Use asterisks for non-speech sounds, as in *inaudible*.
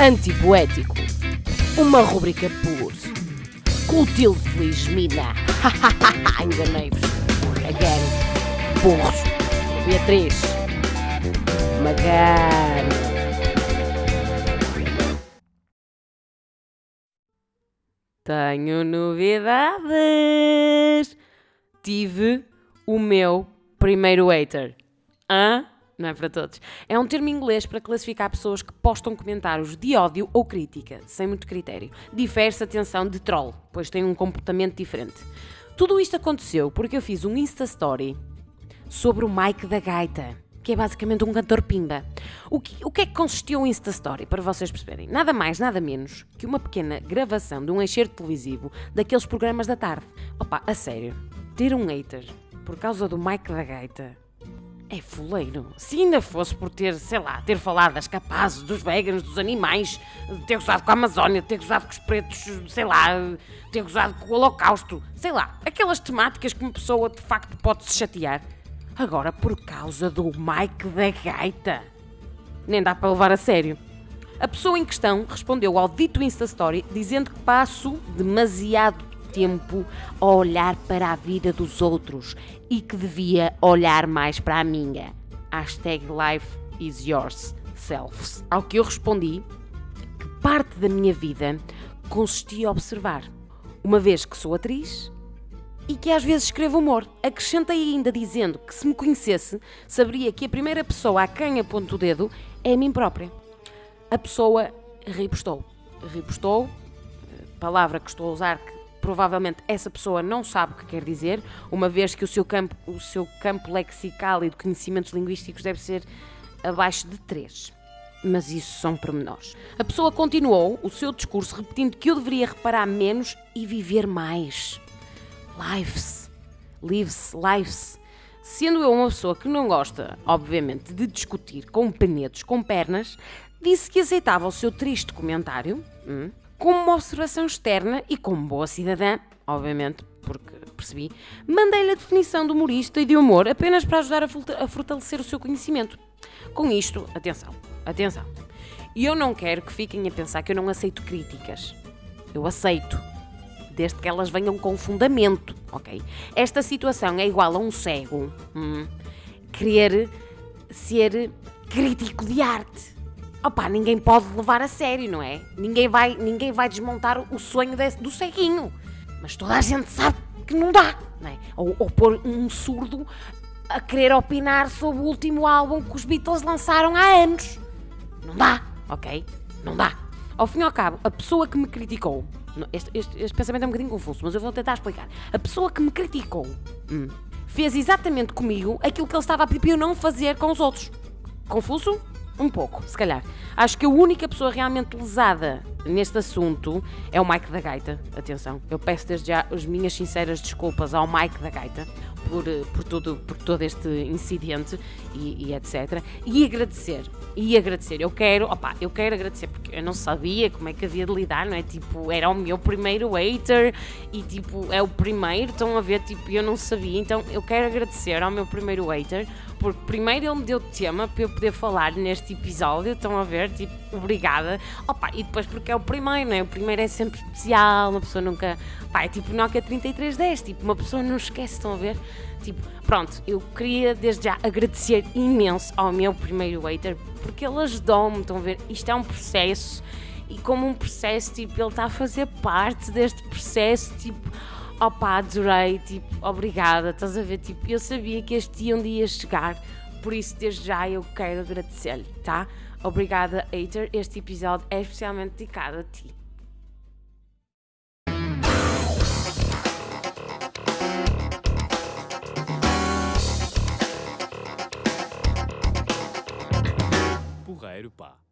Antipoético. Uma rubrica por Clotilde Feliz Mina. *laughs* Enganei-vos. Again. Burros. Beatriz. Magano. Tenho novidades. Tive o meu primeiro hater. Hã? Não é para todos. É um termo inglês para classificar pessoas que postam comentários de ódio ou crítica, sem muito critério. Difere-se, atenção, de troll, pois tem um comportamento diferente. Tudo isto aconteceu porque eu fiz um Insta Story sobre o Mike da Gaita, que é basicamente um cantor pimba. O que, o que é que consistiu o Insta Story, para vocês perceberem? Nada mais, nada menos que uma pequena gravação de um enxerto televisivo daqueles programas da tarde. Opa, a sério, ter um hater por causa do Mike da Gaita é fuleiro. Se ainda fosse por ter, sei lá, ter falado das capazes, dos veganos, dos animais, ter gozado com a Amazónia, ter gozado com os pretos, sei lá, ter gozado com o Holocausto, sei lá, aquelas temáticas que uma pessoa de facto pode se chatear. Agora, por causa do Mike da Gaita, nem dá para levar a sério. A pessoa em questão respondeu ao dito Insta Story dizendo que passo demasiado tempo a olhar para a vida dos outros e que devia olhar mais para a minha. Hashtag life is yours, selves. Ao que eu respondi que parte da minha vida consistia a observar, uma vez que sou atriz e que às vezes escrevo humor. Acrescentei ainda dizendo que se me conhecesse, saberia que a primeira pessoa a quem aponto o dedo é a mim própria. A pessoa ripostou. Ripostou, palavra que estou a usar que provavelmente essa pessoa não sabe o que quer dizer, uma vez que o seu campo, o seu campo lexical e de conhecimentos linguísticos deve ser abaixo de 3. Mas isso são pormenores. A pessoa continuou o seu discurso repetindo que eu deveria reparar menos e viver mais. Lives. Lives, lives. Sendo eu uma pessoa que não gosta, obviamente, de discutir com penedos com pernas, disse que aceitava o seu triste comentário. Hum, como uma observação externa e como boa cidadã, obviamente, porque percebi, mandei-lhe a definição de humorista e de humor apenas para ajudar a fortalecer o seu conhecimento. Com isto, atenção, atenção. E eu não quero que fiquem a pensar que eu não aceito críticas. Eu aceito, desde que elas venham com fundamento, ok? Esta situação é igual a um cego hum, querer ser crítico de arte opá, ninguém pode levar a sério, não é? Ninguém vai, ninguém vai desmontar o sonho desse, do ceguinho. Mas toda a gente sabe que não dá, não é? Ou, ou pôr um surdo a querer opinar sobre o último álbum que os Beatles lançaram há anos. Não dá, ok? Não dá. Ao fim e ao cabo, a pessoa que me criticou, este, este, este pensamento é um bocadinho confuso, mas eu vou tentar explicar. A pessoa que me criticou hum, fez exatamente comigo aquilo que ele estava a pedir para eu não fazer com os outros. Confuso? Um pouco, se calhar. Acho que a única pessoa realmente lesada neste assunto é o Mike da Gaita. Atenção, eu peço desde já as minhas sinceras desculpas ao Mike da Gaita por, eh, por, tudo, por todo este incidente e, e, etc. E agradecer, e agradecer. Eu quero, opa, eu quero agradecer porque eu não sabia como é que havia de lidar, não é? Tipo, era o meu primeiro hater e tipo, é o primeiro, estão a ver, tipo, eu não sabia. Então eu quero agradecer ao meu primeiro hater porque primeiro ele me deu tema para eu poder falar neste episódio, estão a ver, tipo, obrigada. Opa, e depois porque é o primeiro, não é? O primeiro é sempre especial, uma pessoa nunca. Pá, é tipo Nokia 3310, tipo, uma pessoa não esquece, estão a ver? Tipo, pronto, eu queria desde já agradecer imenso ao meu primeiro hater, porque ele ajudou-me, estão a ver? Isto é um processo, e como um processo, tipo, ele está a fazer parte deste processo, tipo opá, adorei, tipo, obrigada, estás a ver? Tipo, eu sabia que este dia um dia chegar, por isso desde já eu quero agradecer-lhe, tá? Obrigada, hater, este episódio é especialmente dedicado a ti. Porreiro, pá.